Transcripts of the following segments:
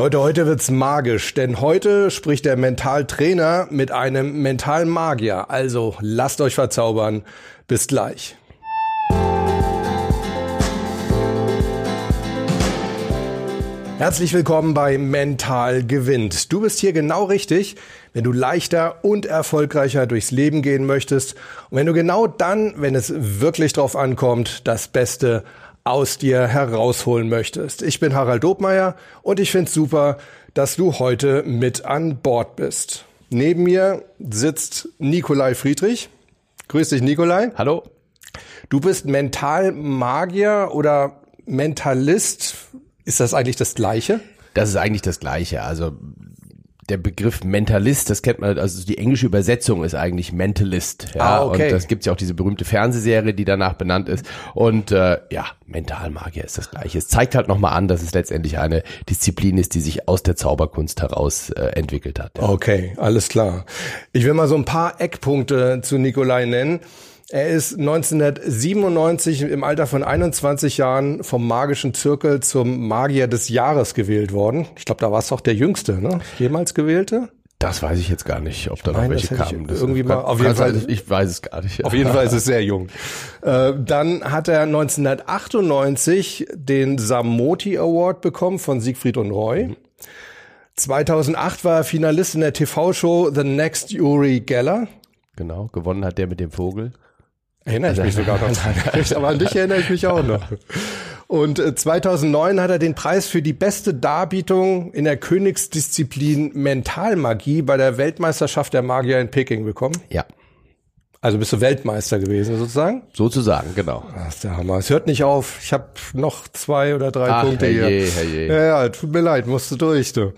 Leute, heute wird's magisch, denn heute spricht der Mentaltrainer mit einem mentalen Magier. Also lasst euch verzaubern. Bis gleich. Herzlich willkommen bei Mental gewinnt. Du bist hier genau richtig, wenn du leichter und erfolgreicher durchs Leben gehen möchtest und wenn du genau dann, wenn es wirklich drauf ankommt, das Beste aus dir herausholen möchtest. Ich bin Harald Dobmeier und ich finde super, dass du heute mit an Bord bist. Neben mir sitzt Nikolai Friedrich. Grüß dich, Nikolai. Hallo. Du bist Mentalmagier oder Mentalist. Ist das eigentlich das Gleiche? Das ist eigentlich das Gleiche. Also der Begriff Mentalist, das kennt man, also die englische Übersetzung ist eigentlich Mentalist. Ja, ah, okay. Und das gibt's ja auch diese berühmte Fernsehserie, die danach benannt ist. Und äh, ja, Mentalmagier ist das Gleiche. Es zeigt halt nochmal an, dass es letztendlich eine Disziplin ist, die sich aus der Zauberkunst heraus äh, entwickelt hat. Ja. Okay, alles klar. Ich will mal so ein paar Eckpunkte zu Nikolai nennen. Er ist 1997 im Alter von 21 Jahren vom magischen Zirkel zum Magier des Jahres gewählt worden. Ich glaube, da war es auch der jüngste, ne? Jemals gewählte? Das weiß ich jetzt gar nicht, ob da noch welche kamen. Das irgendwie mal, auf jeden Fall, ich weiß es gar nicht. Auf jeden Fall ist es sehr jung. Äh, dann hat er 1998 den Samoti Award bekommen von Siegfried und Roy. 2008 war er Finalist in der TV-Show The Next Uri Geller. Genau, gewonnen hat der mit dem Vogel. Erinnere ich mich sogar noch dran. Aber an dich erinnere ich mich auch noch. Und 2009 hat er den Preis für die beste Darbietung in der Königsdisziplin Mentalmagie bei der Weltmeisterschaft der Magier in Peking bekommen. Ja. Also bist du Weltmeister gewesen sozusagen? Sozusagen, genau. Das ist der Hammer. Es hört nicht auf. Ich habe noch zwei oder drei Ach, Punkte herrje, hier. herrje. Ja, ja, tut mir leid, musst du durch. Du.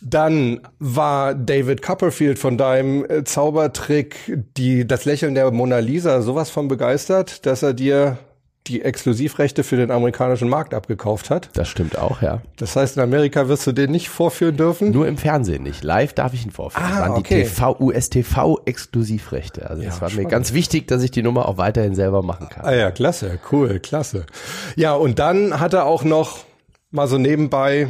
Dann war David Copperfield von deinem äh, Zaubertrick, die das Lächeln der Mona Lisa, sowas von begeistert, dass er dir die Exklusivrechte für den amerikanischen Markt abgekauft hat. Das stimmt auch, ja. Das heißt, in Amerika wirst du den nicht vorführen dürfen. Nur im Fernsehen nicht. Live darf ich ihn vorführen. Ah, das waren okay. die TV, US-TV-Exklusivrechte. Also das Ja, war mir spannend. ganz wichtig, dass ich die Nummer auch weiterhin selber machen kann. Ah ja, klasse, cool, klasse. Ja, und dann hat er auch noch mal so nebenbei,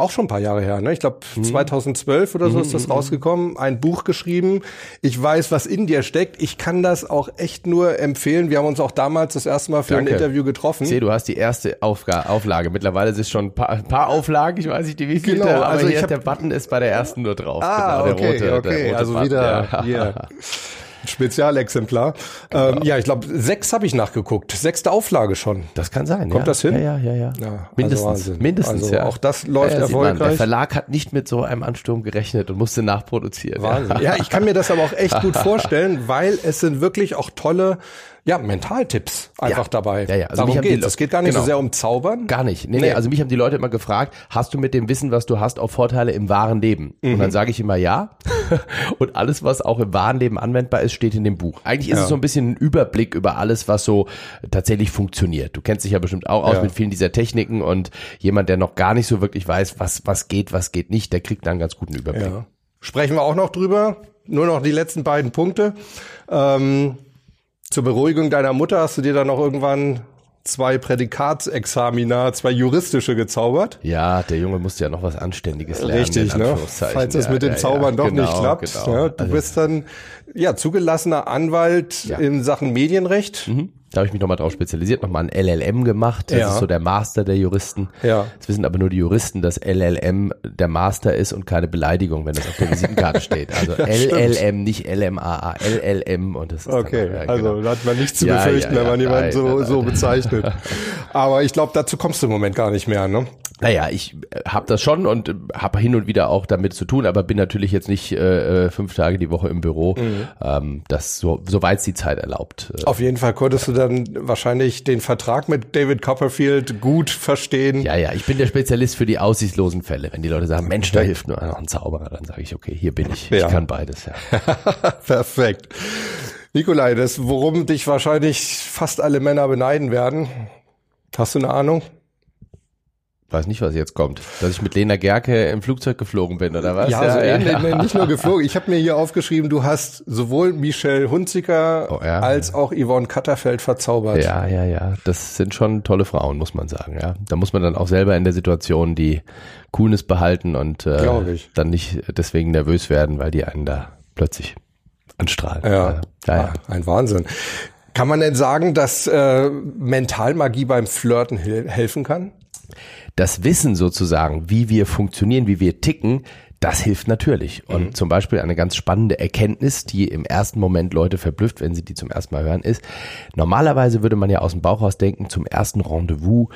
auch schon ein paar Jahre her, ne? ich glaube 2012 oder so ist das rausgekommen, ein Buch geschrieben. Ich weiß, was in dir steckt. Ich kann das auch echt nur empfehlen. Wir haben uns auch damals das erste Mal für Danke. ein Interview getroffen. Ich sehe, du hast die erste Aufga Auflage. Mittlerweile sind es schon ein paar, ein paar Auflagen. Ich weiß nicht, die wie Genau, aber also hier ich hab- der Button ist bei der ersten nur drauf. Ah, genau, der okay, rote, okay, der rote also Button, wieder ja. hier. Spezialexemplar. Ähm, ja, ich glaube, sechs habe ich nachgeguckt. Sechste Auflage schon. Das kann sein. Kommt ja. das hin? Ja, ja, ja. ja. Ja, also mindestens. Wahnsinn. mindestens, Also ja. auch das läuft ja, sieht man. erfolgreich. Der Verlag hat nicht mit so einem Ansturm gerechnet und musste nachproduzieren. Wahnsinn. Ja, ich kann mir das aber auch echt gut vorstellen, weil es sind wirklich auch tolle, ja, Mentaltipps einfach Ja. dabei. Ja, ja. Also Darum haben die geht Le- es. geht gar nicht genau. so sehr um Zaubern. Gar nicht. Nee, nee, Nee. Also mich haben die Leute immer gefragt, hast du mit dem Wissen, was du hast, auch Vorteile im wahren Leben? Und Mhm. dann sage ich immer ja. Und alles, was auch im wahren Leben anwendbar ist, steht in dem Buch. Eigentlich ist Ja. es so ein bisschen ein Überblick über alles, was so tatsächlich funktioniert. Du kennst dich ja bestimmt auch aus Ja. mit vielen dieser Techniken und jemand, der noch gar nicht so wirklich weiß, was, was geht, was geht nicht, der kriegt dann einen ganz guten Überblick. Ja. Sprechen wir auch noch drüber. Nur noch die letzten beiden Punkte. Ähm, zur Beruhigung deiner Mutter hast du dir dann noch irgendwann zwei Prädikatsexamina, zwei juristische gezaubert. Ja, der Junge musste ja noch was Anständiges lernen. Richtig, ne? Falls es Ja, mit dem ja, Zaubern ja, doch genau, nicht klappt. Genau. Ja, du Also- bist dann ja zugelassener Anwalt in Sachen Medienrecht. Mhm. Da habe ich mich nochmal drauf spezialisiert, nochmal ein LLM gemacht. Das Ja. ist so der Master der Juristen. Ja. Das wissen aber nur die Juristen, dass LLM der Master ist und keine Beleidigung, wenn das auf der Visitenkarte steht. Also LLM, nicht LMAA, LLM und das ist Okay, dann, ja, also genau. da hat man nichts zu befürchten, ja, wenn man jemanden so, so bezeichnet. Aber ich glaube, dazu kommst du im Moment gar nicht mehr, ne? Naja, ich habe das schon und äh, habe hin und wieder auch damit zu tun, aber bin natürlich jetzt nicht äh, äh, fünf Tage die Woche im Büro. Mhm. Ähm, das so, soweit es die Zeit erlaubt. Äh, Auf jeden Fall konntest du dann wahrscheinlich den Vertrag mit David Copperfield gut verstehen. Ja, ja, ich bin der Spezialist für die aussichtslosen Fälle. Wenn die Leute sagen, Mensch, da hilft nur noch ein Zauberer, dann sage ich, okay, hier bin ich. Ja. Ich kann beides, ja. Perfekt. Nikolai, das, worum dich wahrscheinlich fast alle Männer beneiden werden. Hast du eine Ahnung? Weiß nicht, was jetzt kommt. Dass ich mit Lena Gerke im Flugzeug geflogen bin, oder was? Ja, ja, so ja, ja. nicht nur geflogen. Ich habe mir hier aufgeschrieben, du hast sowohl Michelle Hunziker oh, ja. als auch Yvonne Katterfeld verzaubert. Ja, ja, ja. Das sind schon tolle Frauen, muss man sagen. Ja, Da muss man dann auch selber in der Situation die Coolness behalten und äh, dann nicht deswegen nervös werden, weil die einen da plötzlich anstrahlen. Ja, ja, ja. ein Wahnsinn. Kann man denn sagen, dass äh, Mentalmagie beim Flirten helfen kann? Das Wissen sozusagen, wie wir funktionieren, wie wir ticken, das hilft natürlich. Und mhm. zum Beispiel eine ganz spannende Erkenntnis, die im ersten Moment Leute verblüfft, wenn sie die zum ersten Mal hören, ist, normalerweise würde man ja aus dem Bauch raus denken, zum ersten Rendezvous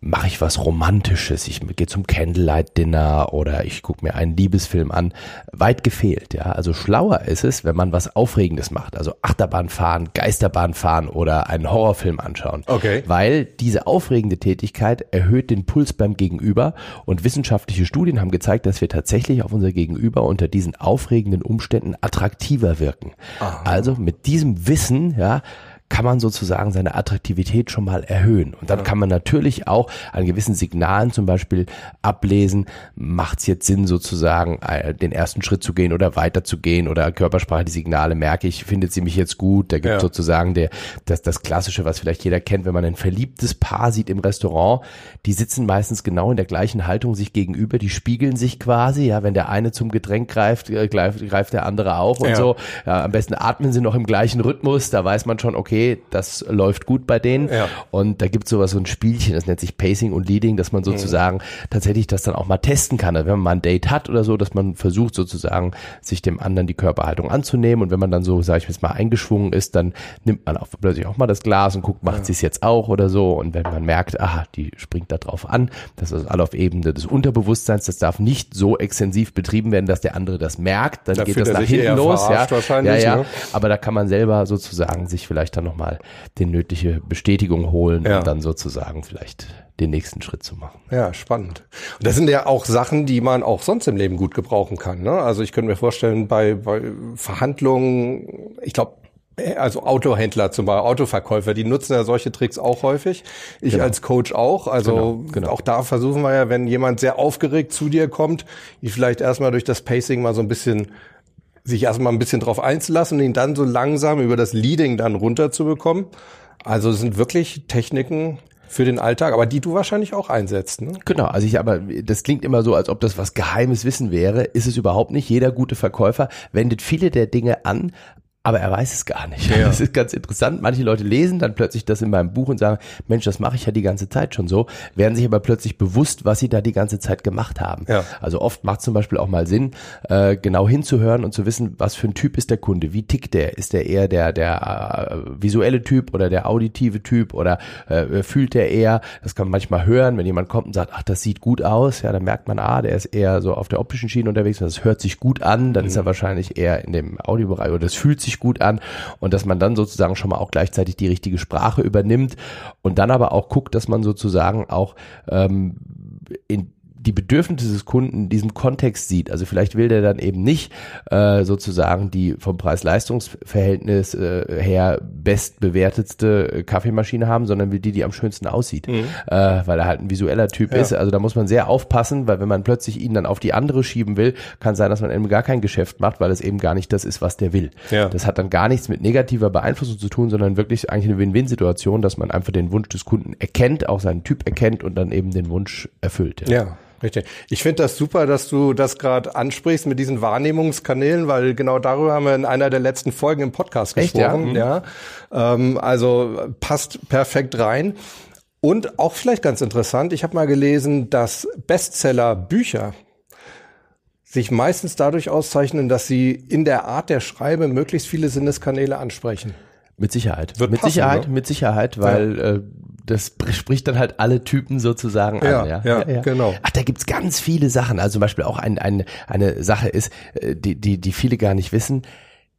mache ich was Romantisches, ich gehe zum Candlelight-Dinner oder ich gucke mir einen Liebesfilm an. Weit gefehlt, ja. Also schlauer ist es, wenn man was Aufregendes macht, also Achterbahn fahren, Geisterbahn fahren oder einen Horrorfilm anschauen. Okay. Weil diese aufregende Tätigkeit erhöht den Puls beim Gegenüber und wissenschaftliche Studien haben gezeigt, dass wir tatsächlich auf unser Gegenüber unter diesen aufregenden Umständen attraktiver wirken. Aha. Also mit diesem Wissen, ja, kann man sozusagen seine Attraktivität schon mal erhöhen. Und dann ja. kann man natürlich auch an gewissen Signalen zum Beispiel ablesen, macht es jetzt Sinn sozusagen äh, den ersten Schritt zu gehen oder weiter zu gehen oder Körpersprache, die Signale merke ich, findet sie mich jetzt gut. Da gibt ja. sozusagen der, das, das Klassische, was vielleicht jeder kennt, wenn man ein verliebtes Paar sieht im Restaurant, die sitzen meistens genau in der gleichen Haltung sich gegenüber, die spiegeln sich quasi, ja, wenn der eine zum Getränk greift, äh, greift, greift der andere auch und ja. so. Ja, am besten atmen sie noch im gleichen Rhythmus, da weiß man schon, okay, okay, das läuft gut bei denen. Ja. Und da gibt es sowas, so ein Spielchen, das nennt sich Pacing und Leading, dass man sozusagen mhm. tatsächlich das dann auch mal testen kann. Also wenn man mal ein Date hat oder so, dass man versucht sozusagen, sich dem anderen die Körperhaltung anzunehmen. Und wenn man dann so, sage ich jetzt mal, eingeschwungen ist, dann nimmt man auch plötzlich auch mal das Glas und guckt, macht ja. sie es jetzt auch oder so. Und wenn man merkt, aha, die springt da drauf an, das ist alle auf Ebene des Unterbewusstseins, das darf nicht so extensiv betrieben werden, dass der andere das merkt, dann da geht das nach hinten los. Ja, ja, ja. Ne? Aber da kann man selber sozusagen sich vielleicht dann noch nochmal die nötige Bestätigung holen ja. und dann sozusagen vielleicht den nächsten Schritt zu machen. Ja, spannend. Und das sind ja auch Sachen, die man auch sonst im Leben gut gebrauchen kann. Ne? Also ich könnte mir vorstellen, bei, bei Verhandlungen, ich glaube, also Autohändler zum Beispiel, Autoverkäufer, die nutzen ja solche Tricks auch häufig. Ich genau. als Coach auch. Also genau, genau. auch da versuchen wir ja, wenn jemand sehr aufgeregt zu dir kommt, die vielleicht erstmal durch das Pacing mal so ein bisschen sich erstmal ein bisschen drauf einzulassen und ihn dann so langsam über das Leading dann runterzubekommen. Also es sind wirklich Techniken, für den Alltag, aber die du wahrscheinlich auch einsetzt. Ne? Genau, also ich aber das klingt immer so, als ob das was geheimes Wissen wäre, ist es überhaupt nicht. Jeder gute Verkäufer wendet viele der Dinge an, aber er weiß es gar nicht. Ja. Das ist ganz interessant. Manche Leute lesen dann plötzlich das in meinem Buch und sagen, Mensch, das mache ich ja die ganze Zeit schon so, werden sich aber plötzlich bewusst, was sie da die ganze Zeit gemacht haben. Ja. Also oft macht zum Beispiel auch mal Sinn, äh, genau hinzuhören und zu wissen, was für ein Typ ist der Kunde, wie tickt der? Ist der eher der, der äh, visuelle Typ oder der auditive Typ oder äh, fühlt der eher? Das kann man manchmal hören, wenn jemand kommt und sagt, ach, das sieht gut aus, ja, dann merkt man, ah, der ist eher so auf der optischen Schiene unterwegs das hört sich gut an, dann mhm. ist er wahrscheinlich eher in dem Audiobereich oder das fühlt sich sich gut an und dass man dann sozusagen schon mal auch gleichzeitig die richtige Sprache übernimmt und dann aber auch guckt, dass man sozusagen auch ähm, in die Bedürfnisse des Kunden in diesem Kontext sieht. Also vielleicht will der dann eben nicht äh, sozusagen die vom Preis-Leistungs-Verhältnis äh, her bestbewertetste Kaffeemaschine haben, sondern will die, die am schönsten aussieht, mhm. äh, weil er halt ein visueller Typ ja. ist. Also da muss man sehr aufpassen, weil wenn man plötzlich ihn dann auf die andere schieben will, kann sein, dass man eben gar kein Geschäft macht, weil es eben gar nicht das ist, was der will. Ja. Das hat dann gar nichts mit negativer Beeinflussung zu tun, sondern wirklich eigentlich eine Win-Win-Situation, dass man einfach den Wunsch des Kunden erkennt, auch seinen Typ erkennt und dann eben den Wunsch erfüllt. ja. ja. Richtig. Ich finde das super, dass du das gerade ansprichst mit diesen Wahrnehmungskanälen, weil genau darüber haben wir in einer der letzten Folgen im Podcast Echt, gesprochen. Ja, ja. Ähm, also passt perfekt rein. Und auch vielleicht ganz interessant, ich habe mal gelesen, dass Bestseller-Bücher sich meistens dadurch auszeichnen, dass sie in der Art der Schreibe möglichst viele Sinneskanäle ansprechen. Mit Sicherheit. Wird mit passen, Sicherheit, ne? mit Sicherheit, weil ja. äh, das spricht dann halt alle Typen sozusagen ja, an. Ja, ja, ja, genau. Ach, da gibt's ganz viele Sachen. Also zum Beispiel auch ein, ein, eine Sache ist, äh, die, die, die viele gar nicht wissen.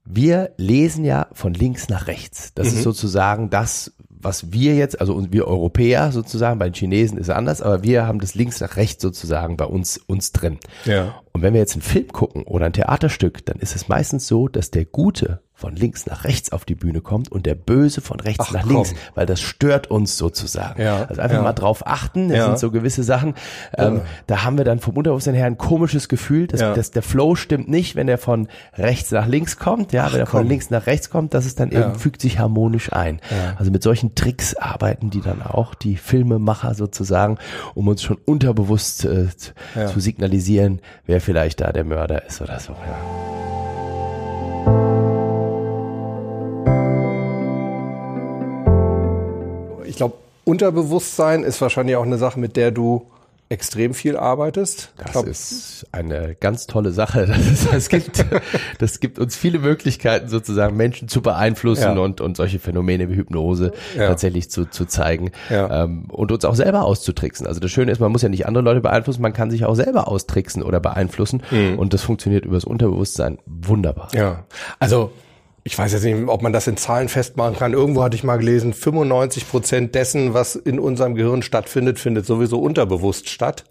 Wir lesen ja von links nach rechts. Das mhm. ist sozusagen das, was wir jetzt, also wir Europäer sozusagen, bei den Chinesen ist es anders, aber wir haben das links nach rechts sozusagen bei uns, uns drin. Ja. Und wenn wir jetzt einen Film gucken oder ein Theaterstück, dann ist es meistens so, dass der Gute von links nach rechts auf die Bühne kommt und der Böse von rechts Ach, nach komm. links, weil das stört uns sozusagen. Ja, also einfach ja. mal drauf achten, das Ja. sind so gewisse Sachen. Ähm, Da haben wir dann vom Unterbewusstsein her ein komisches Gefühl, dass, dass der Flow stimmt nicht, wenn er von rechts nach links kommt, ja, wenn er von komm. links nach rechts kommt, das ist dann eben, fügt sich harmonisch ein. Also mit solchen Tricks arbeiten die dann auch, die Filmemacher sozusagen, um uns schon unterbewusst äh, zu signalisieren, wer vielleicht da der Mörder ist oder so. Ja. Ich glaube, Unterbewusstsein ist wahrscheinlich auch eine Sache, mit der du extrem viel arbeitest. Das glaub, ist eine ganz tolle Sache. Das, das, gibt, das gibt uns viele Möglichkeiten, sozusagen Menschen zu beeinflussen Ja. und, und solche Phänomene wie Hypnose Ja. tatsächlich zu, zu zeigen Ja. ähm, und uns auch selber auszutricksen. Also das Schöne ist, man muss ja nicht andere Leute beeinflussen, man kann sich auch selber austricksen oder beeinflussen und das funktioniert übers Unterbewusstsein wunderbar. Ja, also ich weiß jetzt nicht, ob man das in Zahlen festmachen kann. Irgendwo hatte ich mal gelesen, 95 Prozent dessen, was in unserem Gehirn stattfindet, findet sowieso unterbewusst statt.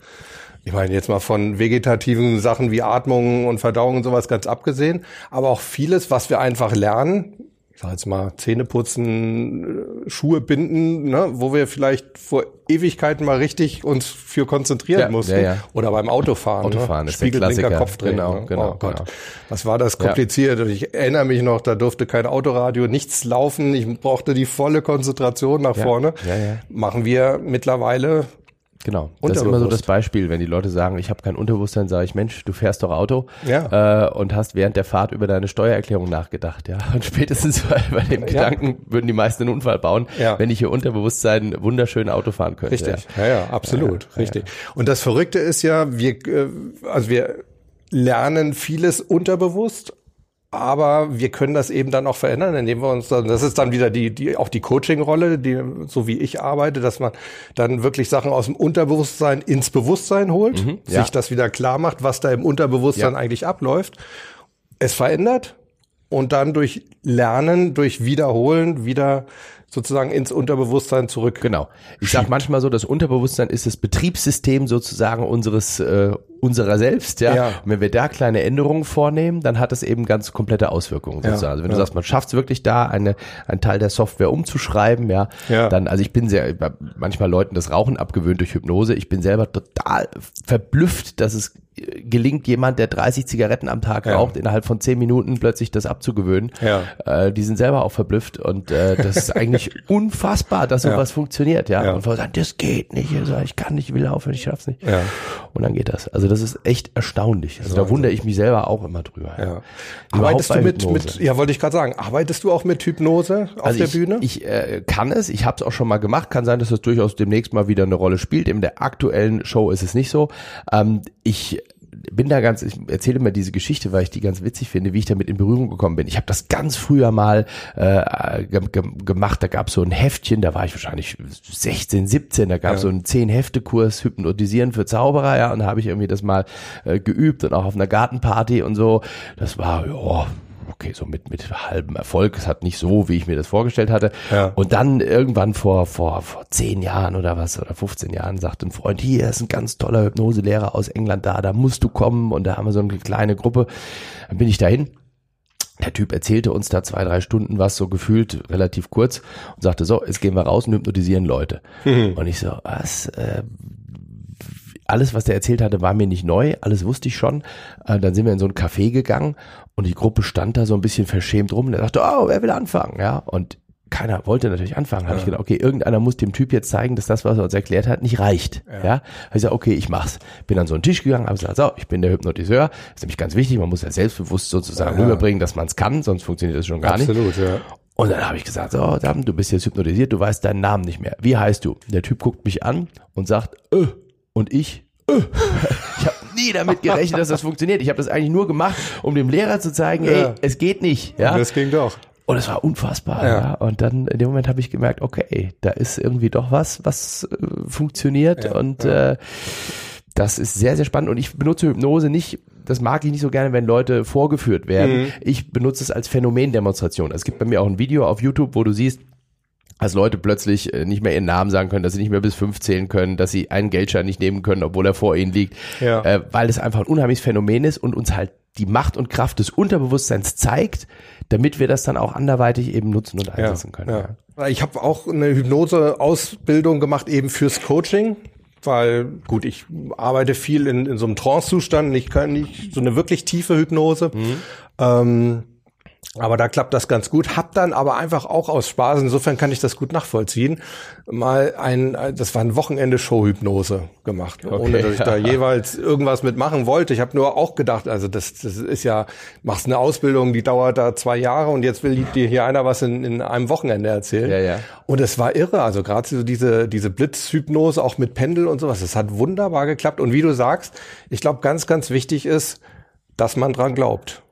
Ich meine jetzt mal von vegetativen Sachen wie Atmung und Verdauung und sowas ganz abgesehen, aber auch vieles, was wir einfach lernen, sag jetzt mal Zähne putzen, äh, Schuhe binden, ne, wo wir vielleicht vor Ewigkeiten mal richtig uns für konzentrieren Ja, mussten. ja, ja. Oder beim Autofahren. Autofahren ne? ist der Spiegelblinker, Klassiker. Kopfdrehen. Genau, ne? genau, oh Gott. genau. Was war das kompliziert? Und ich erinnere mich noch, da durfte kein Autoradio, nichts laufen. Ich brauchte die volle Konzentration nach vorne. Machen wir mittlerweile. Genau. Das ist immer so das. Beispiel, wenn die Leute sagen, ich habe kein Unterbewusstsein, sage ich, Mensch, du fährst doch Auto Ja. äh, und hast während der Fahrt über deine Steuererklärung nachgedacht, ja. Und spätestens bei, bei dem Gedanken würden die meisten einen Unfall bauen, Ja. wenn ich ihr Unterbewusstsein wunderschön Auto fahren könnte. Richtig. Ja. Ja, ja, absolut. richtig. Und das Verrückte ist ja, wir, äh, also wir lernen vieles unterbewusst. Aber wir können das eben dann auch verändern, indem wir uns dann, das ist dann wieder die, die, auch die Coaching-Rolle, die, so wie ich arbeite, dass man dann wirklich Sachen aus dem Unterbewusstsein ins Bewusstsein holt, ja. sich das wieder klar macht, was da im Unterbewusstsein Ja. eigentlich abläuft, es verändert und dann durch Lernen, durch Wiederholen wieder sozusagen ins Unterbewusstsein zurück. Genau. Ich sag manchmal so, das Unterbewusstsein ist das Betriebssystem sozusagen unseres äh, unserer selbst, ja. Ja. Und wenn wir da kleine Änderungen vornehmen, dann hat das eben ganz komplette Auswirkungen Ja, sozusagen. Also wenn ja. du sagst, man schafft es wirklich da, eine einen Teil der Software umzuschreiben, ja, Ja. dann, also ich bin sehr manchmal Leuten das Rauchen abgewöhnt durch Hypnose. Ich bin selber total verblüfft, dass es gelingt, jemand, der 30 Zigaretten am Tag Ja. raucht, innerhalb von 10 Minuten plötzlich das abzugewöhnen. Ja. Äh, die sind selber auch verblüfft und äh, das ist eigentlich unfassbar, dass Ja. sowas funktioniert, ja. Ja. Und vorher sagen, das geht nicht, also ich kann nicht, ich will aufhören, ich schaff's nicht. Ja. Und dann geht das. Also das ist echt erstaunlich. Also da wundere ich mich selber auch immer drüber. Ja. Überhaupt Arbeitest du mit, Hypnose. mit, ja, wollte ich gerade sagen, arbeitest du auch mit Hypnose auf Also der ich, Bühne? Ich äh, kann es, ich habe es auch schon mal gemacht. Kann sein, dass das durchaus demnächst mal wieder eine Rolle spielt. In der aktuellen Show ist es nicht so. Ähm, ich bin da ganz, ich erzähle mir diese Geschichte, weil ich die ganz witzig finde, wie ich damit in Berührung gekommen bin. Ich habe das ganz früher mal äh, ge ge gemacht. Da gab es so ein Heftchen, da war ich wahrscheinlich 16, 17. Da gab es Ja. so einen 10-Hefte-Kurs Hypnotisieren für Zauberer, ja. Und da habe ich irgendwie das mal äh, geübt und auch auf einer Gartenparty und so. Das war, ja, okay, so mit, mit halbem Erfolg. Es hat nicht so, wie ich mir das vorgestellt hatte. Ja. Und dann irgendwann vor, vor, vor zehn Jahren oder was, oder 15 Jahren, sagte ein Freund, hier ist ein ganz toller Hypnoselehrer aus England da, da musst du kommen. Und da haben wir so eine kleine Gruppe. Dann bin ich dahin. Der Typ erzählte uns da zwei, drei Stunden was, so gefühlt relativ kurz und sagte, so, jetzt gehen wir raus und hypnotisieren Leute. Und ich so, was? Äh, alles, was der erzählt hatte, war mir nicht neu, alles wusste ich schon. Äh, dann sind wir in so ein Café gegangen und die Gruppe stand da so ein bisschen verschämt rum und er sagte, oh, wer will anfangen? Ja, und keiner wollte natürlich anfangen. Habe ich gedacht, okay, irgendeiner muss dem Typ jetzt zeigen, dass das, was er uns erklärt hat, nicht reicht. Ja, Hab ich gesagt, okay, ich mach's. Bin an so einen Tisch gegangen, habe gesagt, so, ich bin der Hypnotiseur. ist nämlich ganz wichtig, man muss ja selbstbewusst sozusagen Ja. rüberbringen, dass man es kann, sonst funktioniert das schon gar nicht. Absolut, ja. Und dann habe ich gesagt, so, Damen, du bist jetzt hypnotisiert, du weißt deinen Namen nicht mehr. Wie heißt du? Der Typ guckt mich an und sagt, äh, und ich, äh. Nie damit gerechnet, dass das funktioniert. Ich habe das eigentlich nur gemacht, um dem Lehrer zu zeigen, Ja. ey, es geht nicht. Ja? Das ging doch. Und es war unfassbar. Ja. Ja. Und dann in dem Moment habe ich gemerkt, okay, da ist irgendwie doch was, was äh, funktioniert. Ja, und Äh, das ist sehr, sehr spannend. Und ich benutze Hypnose nicht, das mag ich nicht so gerne, wenn Leute vorgeführt werden. Mhm. Ich benutze es als Phänomendemonstration. Es gibt bei mir auch ein Video auf YouTube, wo du siehst, dass Leute plötzlich äh, nicht mehr ihren Namen sagen können, dass sie nicht mehr bis fünf zählen können, dass sie einen Geldschein nicht nehmen können, obwohl er vor ihnen liegt, Ja. äh, weil es einfach ein unheimliches Phänomen ist und uns halt die Macht und Kraft des Unterbewusstseins zeigt, damit wir das dann auch anderweitig eben nutzen und einsetzen können. Ja. Ja. Ich habe auch eine Hypnose-Ausbildung gemacht eben fürs Coaching weil gut, ich arbeite viel in, in so einem Trance-Zustand, ich kann nicht so eine wirklich tiefe Hypnose. Mhm. Ähm, aber da klappt das ganz gut. Hab dann aber einfach auch aus Spaß, insofern kann ich das gut nachvollziehen, mal ein, das war ein Wochenende Showhypnose gemacht, okay, ohne dass ich da jeweils irgendwas mitmachen wollte. Ich habe nur auch gedacht, also das, das ist ja, machst eine Ausbildung, die dauert da zwei Jahre und jetzt will dir hier einer was in, in einem Wochenende erzählen. Ja, ja. Und es war irre, also gerade so diese, diese Blitzhypnose auch mit Pendel und sowas, das hat wunderbar geklappt. Und wie du sagst, ich glaube, ganz, ganz wichtig ist, dass man dran glaubt.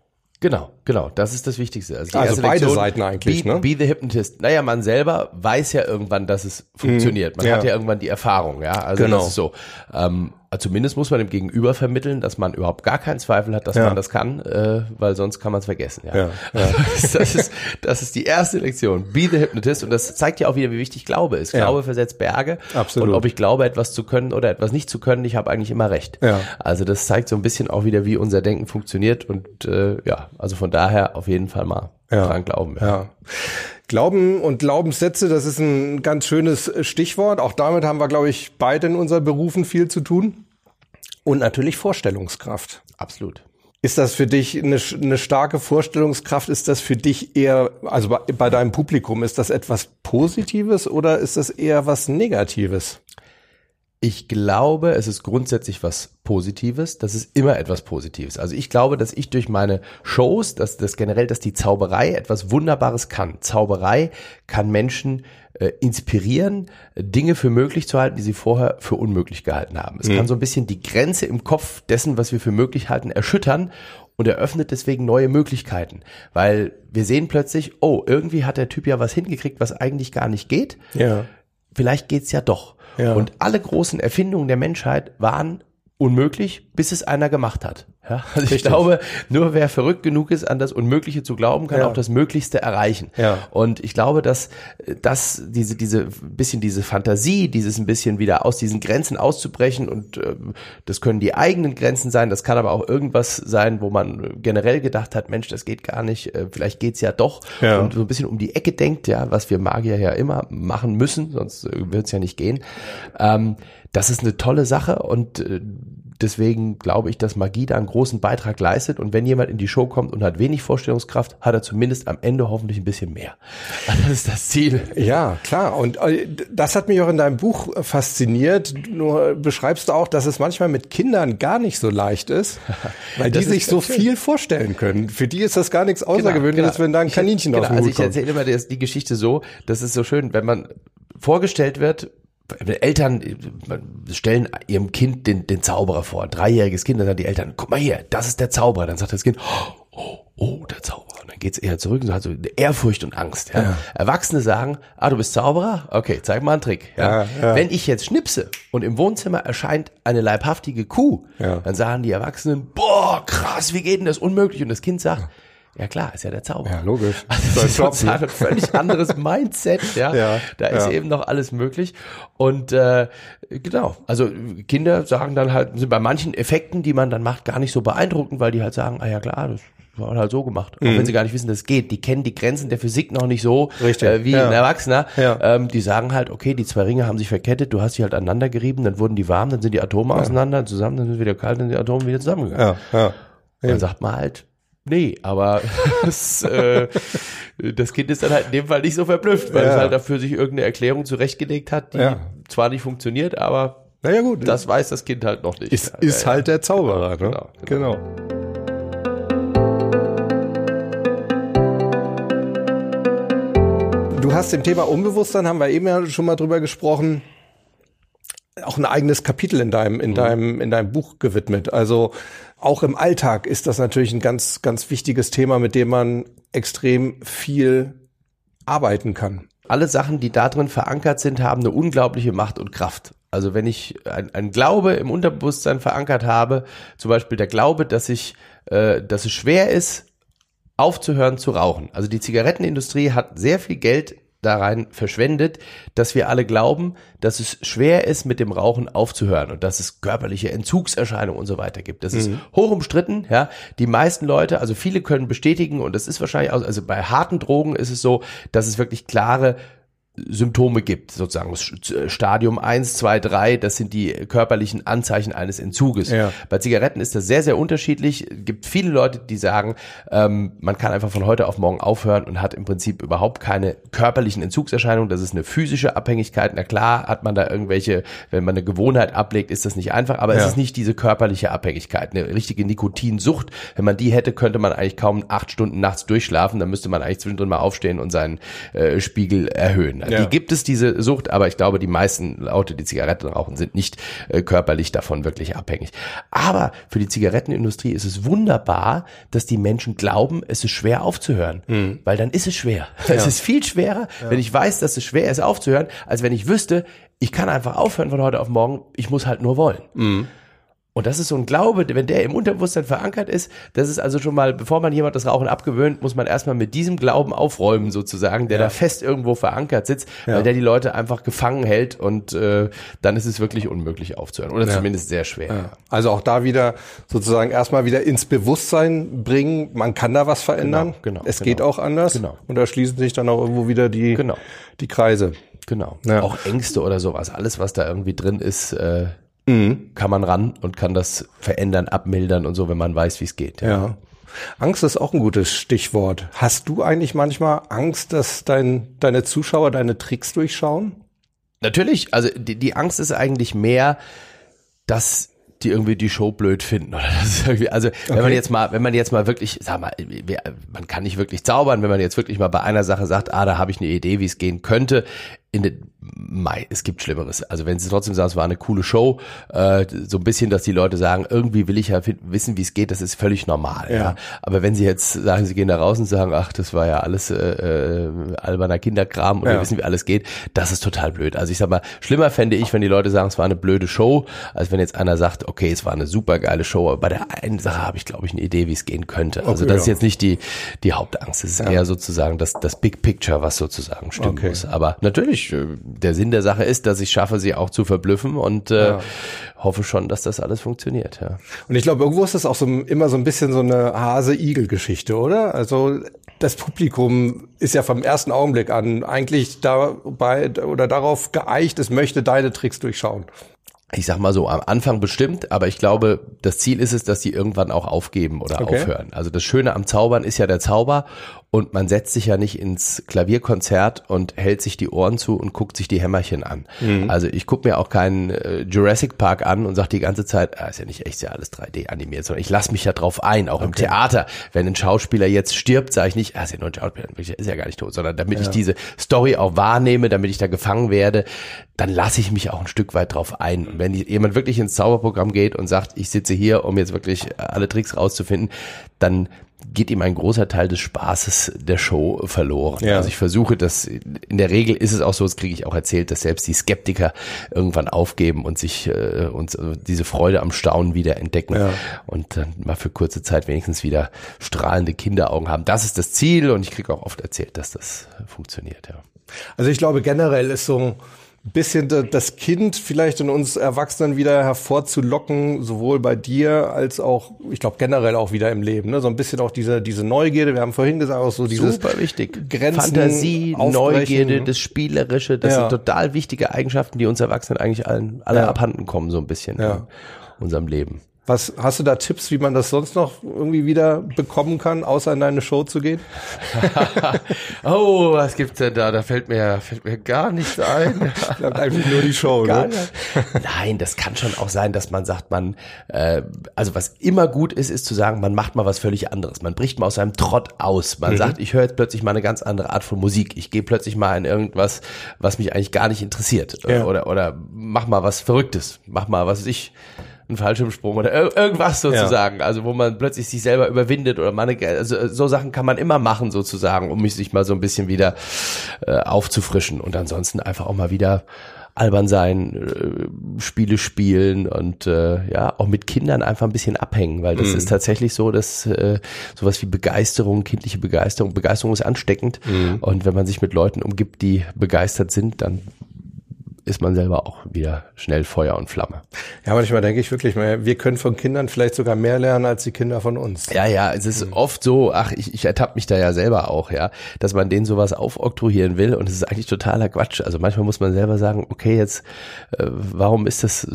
Genau, genau, das ist das Wichtigste. Also, also beide Lektion, Seiten eigentlich, be, ne? Be the Hypnotist. Naja, man selber weiß ja irgendwann, dass es funktioniert. Man ja. hat ja irgendwann die Erfahrung, ja. Also genau. das ist so. Ähm, zumindest muss man dem Gegenüber vermitteln, dass man überhaupt gar keinen Zweifel hat, dass ja. man das kann, äh, weil sonst kann man es vergessen. Ja. ja, ja. das, ist, das ist die erste Lektion. Be the Hypnotist. Und das zeigt ja auch wieder, wie wichtig Glaube ist. Glaube versetzt Berge. Absolut. Und ob ich glaube, etwas zu können oder etwas nicht zu können, ich habe eigentlich immer recht. Ja. Also das zeigt so ein bisschen auch wieder, wie unser Denken funktioniert. Und äh, ja, also von daher auf jeden Fall mal ja. dran glauben. ja. Glauben und Glaubenssätze, das ist ein ganz schönes Stichwort. Auch damit haben wir, glaube ich, beide in unseren Berufen viel zu tun. Und natürlich Vorstellungskraft. Absolut. Ist das für dich eine, eine starke Vorstellungskraft? Ist das für dich eher, also bei, bei deinem Publikum, ist das etwas Positives oder ist das eher was Negatives? Ich glaube, es ist grundsätzlich was Positives. Das ist immer etwas Positives. Also ich glaube, dass ich durch meine Shows, dass das generell, dass die Zauberei etwas Wunderbares kann. Zauberei kann Menschen äh, inspirieren, Dinge für möglich zu halten, die sie vorher für unmöglich gehalten haben. Es mhm. kann so ein bisschen die Grenze im Kopf dessen, was wir für möglich halten, erschüttern und eröffnet deswegen neue Möglichkeiten. Weil wir sehen plötzlich, oh, irgendwie hat der Typ ja was hingekriegt, was eigentlich gar nicht geht. Ja. Vielleicht geht's ja doch. Ja. Und alle großen Erfindungen der Menschheit waren unmöglich, bis es einer gemacht hat. Ja, also Richtig. ich glaube, nur wer verrückt genug ist, an das Unmögliche zu glauben, kann ja. auch das Möglichste erreichen. Ja. Und ich glaube, dass dass diese diese bisschen diese Fantasie, dieses ein bisschen wieder aus diesen Grenzen auszubrechen und äh, das können die eigenen Grenzen sein, das kann aber auch irgendwas sein, wo man generell gedacht hat, Mensch, das geht gar nicht, äh, vielleicht geht's ja doch ja. und so ein bisschen um die Ecke denkt, ja, was wir Magier ja immer machen müssen, sonst äh, wird's ja nicht gehen. Ähm, das ist eine tolle Sache und äh, deswegen glaube ich, dass Magie da einen großen Beitrag leistet. Und wenn jemand in die Show kommt und hat wenig Vorstellungskraft, hat er zumindest am Ende hoffentlich ein bisschen mehr. Das ist das Ziel. Ja, klar. Und äh, das hat mich auch in deinem Buch fasziniert. Nur beschreibst du auch, dass es manchmal mit Kindern gar nicht so leicht ist, weil die sich so viel vorstellen können. Für die ist das gar nichts genau, Außergewöhnliches, genau, genau. wenn da ein Kaninchen ich, genau, aus dem Also ich erzähle immer die Geschichte so, das ist so schön, wenn man vorgestellt wird, Eltern stellen ihrem Kind den, den Zauberer vor, ein dreijähriges Kind, dann sagen die Eltern, guck mal hier, das ist der Zauberer. Dann sagt das Kind, oh, oh, der Zauberer. Und dann geht's eher zurück und hat so Ehrfurcht und Angst. Ja. Ja. Erwachsene sagen, ah, du bist Zauberer? Okay, zeig mal einen Trick. Ja. ja Wenn ich jetzt schnipse und im Wohnzimmer erscheint eine leibhaftige Kuh, dann sagen die Erwachsenen, boah, krass, wie geht denn das? Unmöglich. Und das Kind sagt, ja klar, ist ja der Zauber. Ja, logisch. Also das ist sozusagen ein völlig anderes Mindset, ja. ja da ist ja. eben noch alles möglich. Und äh, genau, also Kinder sagen dann halt, sind bei manchen Effekten, die man dann macht, gar nicht so beeindruckend, weil die halt sagen, ah ja klar, das war halt so gemacht. Auch mhm. wenn sie gar nicht wissen, dass es geht. Die kennen die Grenzen der Physik noch nicht so äh, wie ja. ein Erwachsener. Ja. Ähm, die sagen halt, okay, die zwei Ringe haben sich verkettet, du hast sie halt aneinander gerieben, dann wurden die warm, dann sind die Atome auseinander, zusammen, dann sind sie wieder kalt, dann sind die Atome wieder zusammengegangen. Ja, ja. Dann sagt man halt, Nee, aber das, äh, das Kind ist dann halt in dem Fall nicht so verblüfft, weil ja. es halt dafür sich irgendeine Erklärung zurechtgelegt hat, die ja. zwar nicht funktioniert, aber naja, gut. das weiß das Kind halt noch nicht. Ist, ist ja, halt der Zauberer, ne? Genau. genau. genau. Du hast dem Thema Unbewusstsein, haben wir eben ja schon mal drüber gesprochen, auch ein eigenes Kapitel in deinem, in mhm. deinem, in deinem Buch gewidmet. Also auch im Alltag ist das natürlich ein ganz, ganz wichtiges Thema, mit dem man extrem viel arbeiten kann. Alle Sachen, die da drin verankert sind, haben eine unglaubliche Macht und Kraft. Also wenn ich ein, ein Glaube im Unterbewusstsein verankert habe, zum Beispiel der Glaube, dass ich, äh, dass es schwer ist, aufzuhören zu rauchen. Also die Zigarettenindustrie hat sehr viel Geld da rein verschwendet, dass wir alle glauben, dass es schwer ist, mit dem Rauchen aufzuhören und dass es körperliche Entzugserscheinungen und so weiter gibt. Das mhm. ist hoch umstritten, ja. Die meisten Leute, also viele können bestätigen und das ist wahrscheinlich auch, also bei harten Drogen ist es so, dass es wirklich klare Symptome gibt, sozusagen Stadium 1, 2, 3, das sind die körperlichen Anzeichen eines Entzuges. Ja. Bei Zigaretten ist das sehr, sehr unterschiedlich. Es gibt viele Leute, die sagen, ähm, man kann einfach von heute auf morgen aufhören und hat im Prinzip überhaupt keine körperlichen Entzugserscheinungen. Das ist eine physische Abhängigkeit. Na klar hat man da irgendwelche, wenn man eine Gewohnheit ablegt, ist das nicht einfach, aber ja. es ist nicht diese körperliche Abhängigkeit. Eine richtige Nikotinsucht, wenn man die hätte, könnte man eigentlich kaum acht Stunden nachts durchschlafen, dann müsste man eigentlich zwischendrin mal aufstehen und seinen äh, Spiegel erhöhen. Ja. Die gibt es, diese Sucht, aber ich glaube, die meisten Leute, die Zigaretten rauchen, sind nicht äh, körperlich davon wirklich abhängig. Aber für die Zigarettenindustrie ist es wunderbar, dass die Menschen glauben, es ist schwer aufzuhören, mhm. weil dann ist es schwer. Ja. Es ist viel schwerer, ja. wenn ich weiß, dass es schwer ist aufzuhören, als wenn ich wüsste, ich kann einfach aufhören von heute auf morgen, ich muss halt nur wollen. Mhm. Und das ist so ein Glaube, wenn der im Unterbewusstsein verankert ist, das ist also schon mal, bevor man jemand das Rauchen abgewöhnt, muss man erstmal mit diesem Glauben aufräumen sozusagen, der ja. da fest irgendwo verankert sitzt, ja. weil der die Leute einfach gefangen hält und äh, dann ist es wirklich unmöglich aufzuhören oder ja. zumindest sehr schwer. Also auch da wieder sozusagen erstmal wieder ins Bewusstsein bringen, man kann da was verändern, genau, genau es genau. geht auch anders genau. und da schließen sich dann auch irgendwo wieder die, genau. die Kreise. Genau. Auch Ängste oder sowas, alles was da irgendwie drin ist, äh, mhm. kann man ran und kann das verändern, abmildern und so, wenn man weiß, wie es geht. Ja. ja. Angst ist auch ein gutes Stichwort. Hast du eigentlich manchmal Angst, dass dein, deine Zuschauer deine Tricks durchschauen? Natürlich. Also die, die Angst ist eigentlich mehr, dass die irgendwie die Show blöd finden oder das ist irgendwie also wenn okay. man jetzt mal wenn man jetzt mal wirklich sag mal man kann nicht wirklich zaubern wenn man jetzt wirklich mal bei einer Sache sagt ah da habe ich eine Idee wie es gehen könnte in Mai, es gibt Schlimmeres. Also wenn sie trotzdem sagen, es war eine coole Show, äh, so ein bisschen, dass die Leute sagen, irgendwie will ich ja wissen, wie es geht, das ist völlig normal. Ja. ja. Aber wenn sie jetzt sagen, sie gehen da raus und sagen, ach, das war ja alles äh, äh, alberner Kinderkram und ja. wir wissen, wie alles geht, das ist total blöd. Also ich sag mal, schlimmer fände ich, wenn die Leute sagen, es war eine blöde Show, als wenn jetzt einer sagt, okay, es war eine super geile Show, aber bei der einen Sache habe ich, glaube ich, eine Idee, wie es gehen könnte. Also okay, das ja. ist jetzt nicht die, die Hauptangst, es ist eher sozusagen das, das Big Picture, was sozusagen stimmen okay. muss. Aber natürlich, äh, der Sinn der Sache ist, dass ich schaffe, sie auch zu verblüffen und äh, ja. hoffe schon, dass das alles funktioniert. Ja. Und ich glaube, irgendwo ist das auch so immer so ein bisschen so eine Hase-Igel-Geschichte, oder? Also das Publikum ist ja vom ersten Augenblick an eigentlich dabei oder darauf geeicht, es möchte deine Tricks durchschauen ich sag mal so, am Anfang bestimmt, aber ich glaube, das Ziel ist es, dass die irgendwann auch aufgeben oder okay. aufhören. Also das Schöne am Zaubern ist ja der Zauber und man setzt sich ja nicht ins Klavierkonzert und hält sich die Ohren zu und guckt sich die Hämmerchen an. Mhm. Also ich gucke mir auch keinen äh, Jurassic Park an und sage die ganze Zeit, ah, ist ja nicht echt, ist ja alles 3D animiert, sondern ich lasse mich ja drauf ein, auch okay. im Theater. Wenn ein Schauspieler jetzt stirbt, sage ich nicht, ah, ist ja nur ein Schauspieler, ist ja gar nicht tot, sondern damit ja. ich diese Story auch wahrnehme, damit ich da gefangen werde, dann lasse ich mich auch ein Stück weit drauf ein. Und wenn jemand wirklich ins Zauberprogramm geht und sagt, ich sitze hier, um jetzt wirklich alle Tricks rauszufinden, dann geht ihm ein großer Teil des Spaßes der Show verloren. Ja. Also ich versuche das, in der Regel ist es auch so, das kriege ich auch erzählt, dass selbst die Skeptiker irgendwann aufgeben und sich äh, und äh, diese Freude am Staunen wieder entdecken ja. und dann mal für kurze Zeit wenigstens wieder strahlende Kinderaugen haben. Das ist das Ziel und ich kriege auch oft erzählt, dass das funktioniert, ja. Also ich glaube generell ist so bisschen das Kind vielleicht in uns Erwachsenen wieder hervorzulocken, sowohl bei dir als auch, ich glaube generell auch wieder im Leben. Ne? So ein bisschen auch diese diese Neugierde. Wir haben vorhin gesagt, auch so dieses super wichtig. Grenzen Fantasie, Neugierde, das Spielerische. Das ja. sind total wichtige Eigenschaften, die uns Erwachsenen eigentlich allen alle ja. abhanden kommen so ein bisschen ja. in unserem Leben. Was hast du da Tipps, wie man das sonst noch irgendwie wieder bekommen kann, außer in deine Show zu gehen? oh, was gibt's denn da? Da fällt mir fällt mir gar nichts ein. Bleibt einfach nur die Show, ne? Nein, das kann schon auch sein, dass man sagt, man äh, also was immer gut ist, ist zu sagen, man macht mal was völlig anderes. Man bricht mal aus seinem Trott aus. Man mhm. sagt, ich höre jetzt plötzlich mal eine ganz andere Art von Musik. Ich gehe plötzlich mal in irgendwas, was mich eigentlich gar nicht interessiert ja. oder oder mach mal was Verrücktes. Mach mal was ich ein Fallschirmsprung oder irgendwas sozusagen. Ja. Also wo man plötzlich sich selber überwindet oder man, also so Sachen kann man immer machen sozusagen, um sich mal so ein bisschen wieder äh, aufzufrischen und ansonsten einfach auch mal wieder albern sein, äh, Spiele spielen und äh, ja, auch mit Kindern einfach ein bisschen abhängen, weil das mhm. ist tatsächlich so, dass äh, sowas wie Begeisterung, kindliche Begeisterung, Begeisterung ist ansteckend mhm. und wenn man sich mit Leuten umgibt, die begeistert sind, dann ist man selber auch wieder schnell Feuer und Flamme. Ja, manchmal denke ich wirklich, wir können von Kindern vielleicht sogar mehr lernen als die Kinder von uns. Ja, ja, es ist mhm. oft so, ach, ich, ich ertappe mich da ja selber auch, ja, dass man denen sowas aufoktroyieren will und es ist eigentlich totaler Quatsch. Also manchmal muss man selber sagen, okay, jetzt, äh, warum ist das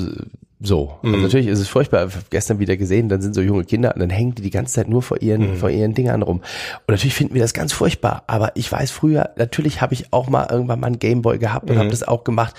so. Mhm. Natürlich ist es furchtbar. Ich habe gestern wieder gesehen, dann sind so junge Kinder und dann hängen die die ganze Zeit nur vor ihren, mhm. vor ihren Dingern rum. Und natürlich finden wir das ganz furchtbar. Aber ich weiß früher, natürlich habe ich auch mal irgendwann mal einen Gameboy gehabt und mhm. habe das auch gemacht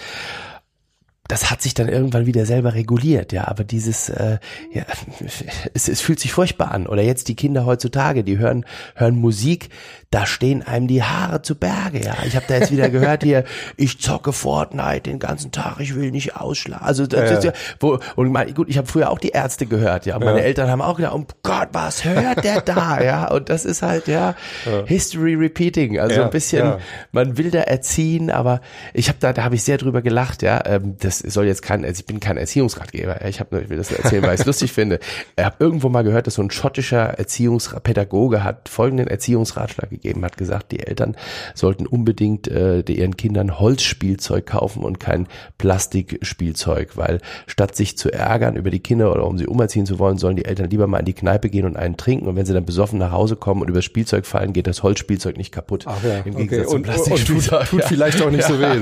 das hat sich dann irgendwann wieder selber reguliert, ja, aber dieses, äh, ja, es, es fühlt sich furchtbar an. Oder jetzt die Kinder heutzutage, die hören, hören Musik, da stehen einem die Haare zu Berge, ja. Ich habe da jetzt wieder gehört hier, ich zocke Fortnite den ganzen Tag, ich will nicht ausschlafen. Also das ja, ist ja, wo, und mein, gut, ich habe früher auch die Ärzte gehört, ja. Meine ja. Eltern haben auch gedacht, oh Gott, was hört der da, ja. Und das ist halt ja, ja. History repeating, also ein bisschen, man will da erziehen, aber ich habe da, da habe ich sehr drüber gelacht, ja. Ähm, das soll jetzt kein, also ich bin kein Erziehungsratgeber, ich, hab nur, ich will das erzählen, weil ich es lustig finde. Ich habe irgendwo mal gehört, dass so ein schottischer Erziehungspädagoge hat folgenden Erziehungsratschlag gegeben, hat gesagt, die Eltern sollten unbedingt äh, ihren Kindern Holzspielzeug kaufen und kein Plastikspielzeug, weil statt sich zu ärgern über die Kinder oder um sie umerziehen zu wollen, sollen die Eltern lieber mal in die Kneipe gehen und einen trinken und wenn sie dann besoffen nach Hause kommen und über das Spielzeug fallen, geht das Holzspielzeug nicht kaputt. Ach ja, Im Gegensatz okay. zum Plastikspielzeug. Und, und tut, tut vielleicht auch nicht ja, so weh.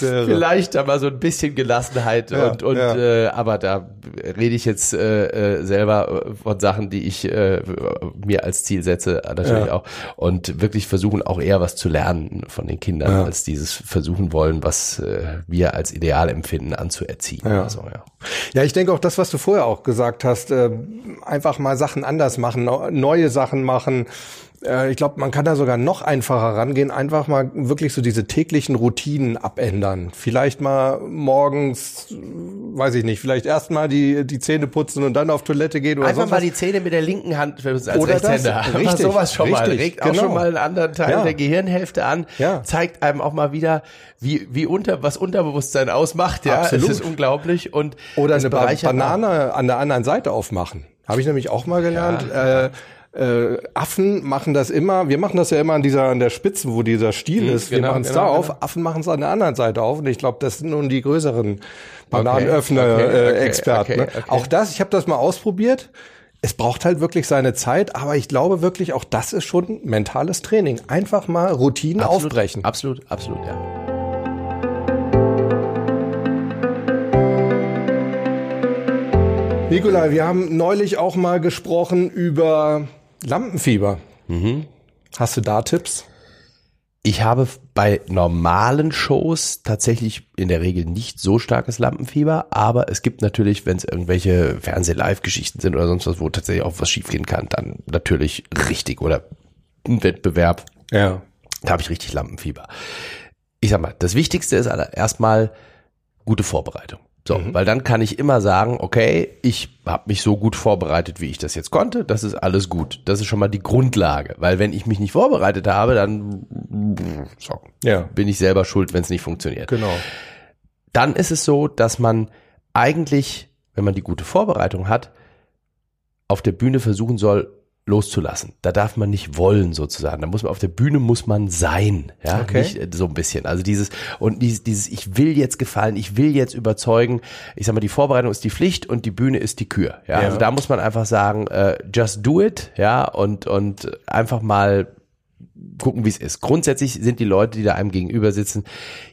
Genau. vielleicht da mal so ein bisschen Gelassenheit ja, und, und ja. äh, aber da rede ich jetzt äh, äh, selber äh, von Sachen, die ich äh, mir als Ziel setze, natürlich ja. auch. Und wirklich versuchen auch eher was zu lernen von den Kindern, ja. als dieses versuchen wollen, was äh, wir als Ideal empfinden, anzuerziehen. Ja. Also, ja. ja, ich denke auch das, was du vorher auch gesagt hast, äh, einfach mal Sachen anders machen, neue Sachen machen äh, ich glaube, man kann da sogar noch einfacher rangehen, einfach mal wirklich so diese täglichen Routinen abändern. Vielleicht mal morgens, weiß ich nicht, vielleicht erst mal die, die Zähne putzen und dann auf Toilette gehen oder Einfach mal die Zähne mit der linken Hand als oder Rechtshänder. Das, richtig, sowas schon richtig, mal. Regt genau. auch schon mal einen anderen Teil ja. der Gehirnhälfte an. Ja. Zeigt einem auch mal wieder, wie, wie unter, was Unterbewusstsein ausmacht. Ja, Absolut. es ist unglaublich und oder eine Banane an der anderen Seite aufmachen. Habe ich nämlich auch mal gelernt. Ja. Äh, äh, Affen machen das immer, wir machen das ja immer an dieser, an der Spitze, wo dieser Stiel mhm, ist. Wir genau, machen es genau, da auf, genau. Affen machen es an der anderen Seite auf. Und ich glaube, das sind nun die größeren Bananenöffner-Experten. Okay, okay, okay, ne? Auch das, ich habe das mal ausprobiert. Es braucht halt wirklich seine Zeit, aber ich glaube wirklich, auch das ist schon mentales Training. Einfach mal Routinen absolut, aufbrechen. Absolut, absolut, ja. Nikolai, wir haben neulich auch mal gesprochen über Lampenfieber. Mhm. Hast du da Tipps? Ich habe bei normalen Shows tatsächlich in der Regel nicht so starkes Lampenfieber, aber es gibt natürlich, wenn es irgendwelche Fernseh-Live-Geschichten sind oder sonst was, wo tatsächlich auch was schiefgehen kann, dann natürlich richtig oder ein Wettbewerb. Ja. Da habe ich richtig Lampenfieber. Ich sag mal, das Wichtigste ist erstmal gute Vorbereitung. So, mhm. weil dann kann ich immer sagen, okay, ich habe mich so gut vorbereitet, wie ich das jetzt konnte. Das ist alles gut. Das ist schon mal die Grundlage. Weil wenn ich mich nicht vorbereitet habe, dann so, ja. bin ich selber schuld, wenn es nicht funktioniert. Genau. Dann ist es so, dass man eigentlich, wenn man die gute Vorbereitung hat, auf der Bühne versuchen soll, loszulassen. Da darf man nicht wollen sozusagen. Da muss man auf der Bühne muss man sein, ja, okay. nicht äh, so ein bisschen. Also dieses und dieses, dieses ich will jetzt gefallen, ich will jetzt überzeugen. Ich sag mal, die Vorbereitung ist die Pflicht und die Bühne ist die Kür. Ja, ja. also da muss man einfach sagen, äh, just do it, ja und und einfach mal gucken, wie es ist. Grundsätzlich sind die Leute, die da einem gegenüber sitzen,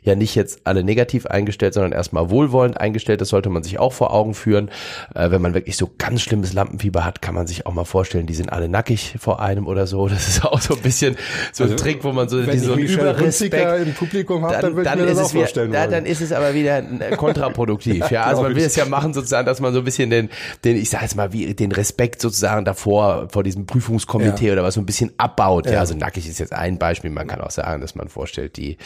ja nicht jetzt alle negativ eingestellt, sondern erstmal wohlwollend eingestellt. Das sollte man sich auch vor Augen führen. Äh, wenn man wirklich so ganz schlimmes Lampenfieber hat, kann man sich auch mal vorstellen, die sind alle nackig vor einem oder so. Das ist auch so ein bisschen so ein also, Trick, wo man so wenn so Überrespekt im Publikum hat, dann, dann, das auch vorstellen. Wieder, dann ist es aber wieder äh, kontraproduktiv. ja, also man will es ja machen sozusagen, dass man so ein bisschen den, den ich sage jetzt mal, wie den Respekt sozusagen davor vor diesem Prüfungskomitee ja. oder was so ein bisschen abbaut. Ja, ja also nackig ist jetzt ein Beispiel. Man kann auch sagen, dass man vorstellt, die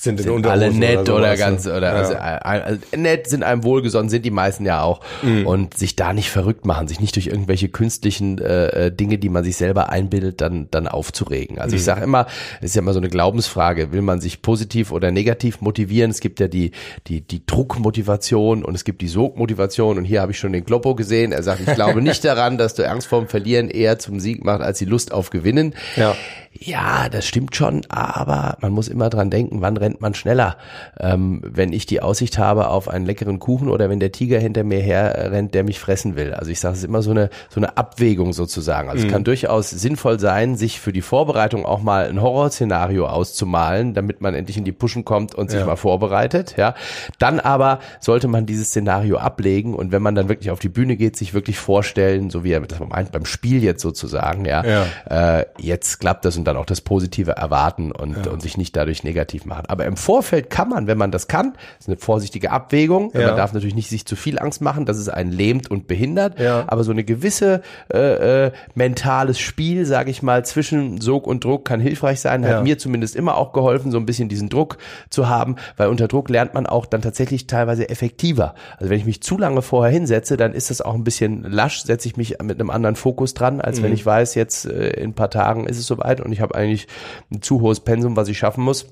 sind, sind alle nett oder, oder ganz oder ja. also, also, nett sind einem wohlgesonnen sind die meisten ja auch mhm. und sich da nicht verrückt machen sich nicht durch irgendwelche künstlichen äh, äh Dinge die man sich selber einbildet dann dann aufzuregen also mhm. ich sage immer es ist ja immer so eine Glaubensfrage will man sich positiv oder negativ motivieren es gibt ja die die die Druckmotivation und es gibt die Sogmotivation und hier habe ich schon den Kloppo gesehen er sagt ich glaube nicht daran dass du Angst vorm Verlieren eher zum Sieg macht als die Lust auf Gewinnen ja ja, das stimmt schon, aber man muss immer dran denken, wann rennt man schneller. Ähm, wenn ich die Aussicht habe auf einen leckeren Kuchen oder wenn der Tiger hinter mir her rennt, der mich fressen will. Also ich sage, es ist immer so eine, so eine Abwägung sozusagen. Also mhm. es kann durchaus sinnvoll sein, sich für die Vorbereitung auch mal ein Horrorszenario auszumalen, damit man endlich in die Puschen kommt und sich ja. mal vorbereitet. Ja, Dann aber sollte man dieses Szenario ablegen und wenn man dann wirklich auf die Bühne geht, sich wirklich vorstellen, so wie er das meint beim Spiel jetzt sozusagen, ja, ja. Äh, jetzt klappt das und dann auch das Positive erwarten und, ja. und sich nicht dadurch negativ machen. Aber im Vorfeld kann man, wenn man das kann, ist eine vorsichtige Abwägung. Ja. Man darf natürlich nicht sich zu viel Angst machen, dass es einen lähmt und behindert. Ja. Aber so eine gewisse äh, äh, mentales Spiel, sage ich mal, zwischen Sog und Druck kann hilfreich sein. Hat mir zumindest immer auch geholfen, so ein bisschen diesen Druck zu haben, weil unter Druck lernt man auch dann tatsächlich teilweise effektiver. Also wenn ich mich zu lange vorher hinsetze, dann ist das auch ein bisschen lasch, setze ich mich mit einem anderen Fokus dran, als mhm. wenn ich weiß, jetzt äh, in ein paar Tagen ist es soweit und ich habe eigentlich ein zu hohes Pensum, was ich schaffen muss.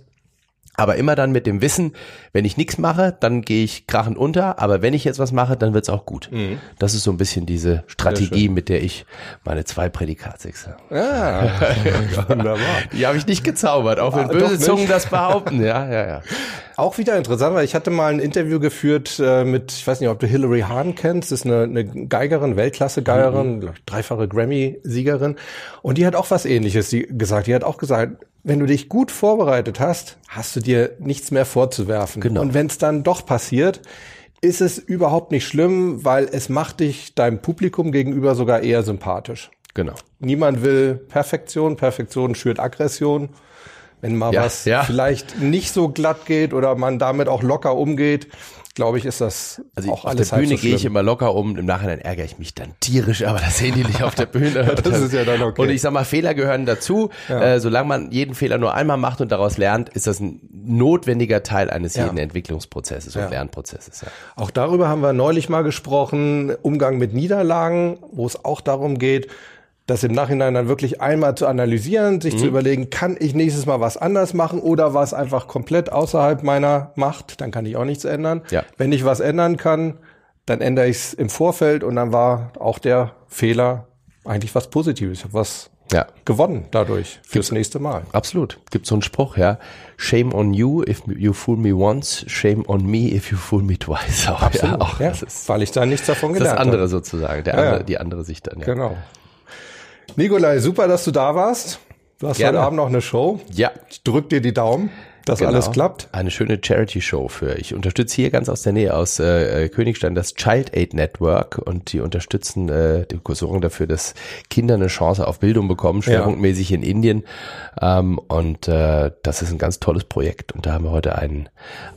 Aber immer dann mit dem Wissen, wenn ich nichts mache, dann gehe ich krachend unter. Aber wenn ich jetzt was mache, dann wird's auch gut. Mhm. Das ist so ein bisschen diese Strategie, mit der ich meine zwei Prädikatsexamen. Ja, wunderbar. Die habe ich nicht gezaubert, auch wenn ah, böse Zungen das behaupten. Ja, ja, ja. Auch wieder interessant, weil ich hatte mal ein Interview geführt äh, mit, ich weiß nicht, ob du Hillary Hahn kennst, das ist eine, eine Geigerin, Weltklasse-Geigerin, mhm. dreifache Grammy-Siegerin. Und die hat auch was ähnliches gesagt. Die hat auch gesagt, wenn du dich gut vorbereitet hast, hast du dir nichts mehr vorzuwerfen. Genau. Und wenn es dann doch passiert, ist es überhaupt nicht schlimm, weil es macht dich deinem Publikum gegenüber sogar eher sympathisch. Genau. Niemand will Perfektion. Perfektion schürt Aggression. Wenn mal ja, was ja. vielleicht nicht so glatt geht oder man damit auch locker umgeht, glaube ich, ist das also auch auf alles der Bühne so gehe ich immer locker um. Im Nachhinein ärgere ich mich dann tierisch, aber das sehen die nicht auf der Bühne. das ist ja dann okay. Und ich sag mal, Fehler gehören dazu. Ja. Äh, solange man jeden Fehler nur einmal macht und daraus lernt, ist das ein notwendiger Teil eines ja. jeden Entwicklungsprozesses und ja. Lernprozesses. Ja. Auch darüber haben wir neulich mal gesprochen. Umgang mit Niederlagen, wo es auch darum geht, das im Nachhinein dann wirklich einmal zu analysieren, sich mhm. zu überlegen, kann ich nächstes Mal was anders machen oder was einfach komplett außerhalb meiner Macht, dann kann ich auch nichts ändern. Ja. Wenn ich was ändern kann, dann ändere ich es im Vorfeld und dann war auch der Fehler eigentlich was Positives. Ich habe was ja. gewonnen dadurch fürs Gibt's, nächste Mal. Absolut. Gibt so einen Spruch, ja. Shame on you if you fool me once, shame on me if you fool me twice. Auch, Absolut. Ja, auch, ja, weil ich da nichts davon gelernt habe. Das andere sozusagen, der andere, die andere Sicht dann. Ja. Genau. Nikolai, super, dass du da warst. Du hast Gerne. heute Abend noch eine Show. Ja. Ich drück dir die Daumen, dass genau. alles klappt. Eine schöne Charity-Show für. Ich unterstütze hier ganz aus der Nähe aus äh, Königstein das Child Aid Network und die unterstützen, äh, die sorgen dafür, dass Kinder eine Chance auf Bildung bekommen, schwerpunktmäßig ja. in Indien. Ähm, und äh, das ist ein ganz tolles Projekt. Und da haben wir heute einen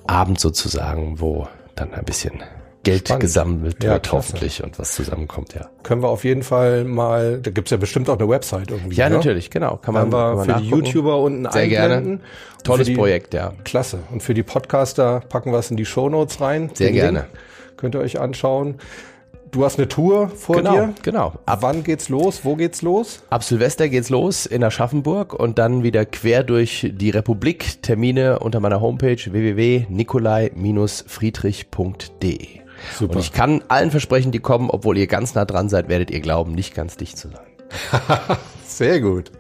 Abend sozusagen, wo dann ein bisschen Geld Spannend. gesammelt ja, wird hoffentlich und was zusammenkommt, ja. Können wir auf jeden Fall mal, da gibt's ja bestimmt auch eine Website irgendwie. Ja, ne? natürlich, genau. Kann man, kann man für die YouTuber unten Sehr einblenden. Gerne. Tolles die, Projekt, ja. Klasse. Und für die Podcaster packen wir es in die Shownotes rein. Sehr gerne. Link. Könnt ihr euch anschauen. Du hast eine Tour vor genau, dir. Genau. Ab wann geht's los? Wo geht's los? Ab Silvester geht's los in Aschaffenburg und dann wieder quer durch die Republik. Termine unter meiner Homepage www.nikolai-friedrich.de. Super. Und ich kann allen versprechen, die kommen, obwohl ihr ganz nah dran seid, werdet ihr glauben, nicht ganz dicht zu sein. Sehr gut.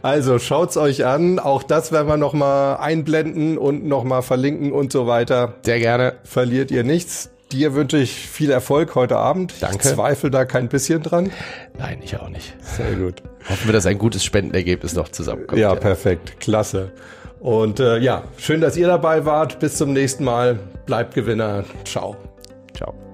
Also schaut's euch an. Auch das werden wir nochmal einblenden und nochmal verlinken und so weiter. Sehr gerne. Verliert ihr nichts. Dir wünsche ich viel Erfolg heute Abend. Danke. Ich zweifle da kein bisschen dran. Nein, ich auch nicht. Sehr gut. Hoffen wir, dass ein gutes Spendenergebnis noch zusammenkommt. Ja, ja. perfekt. Klasse. Und äh, ja, schön, dass ihr dabei wart. Bis zum nächsten Mal. Bleibt Gewinner. Ciao. Ciao.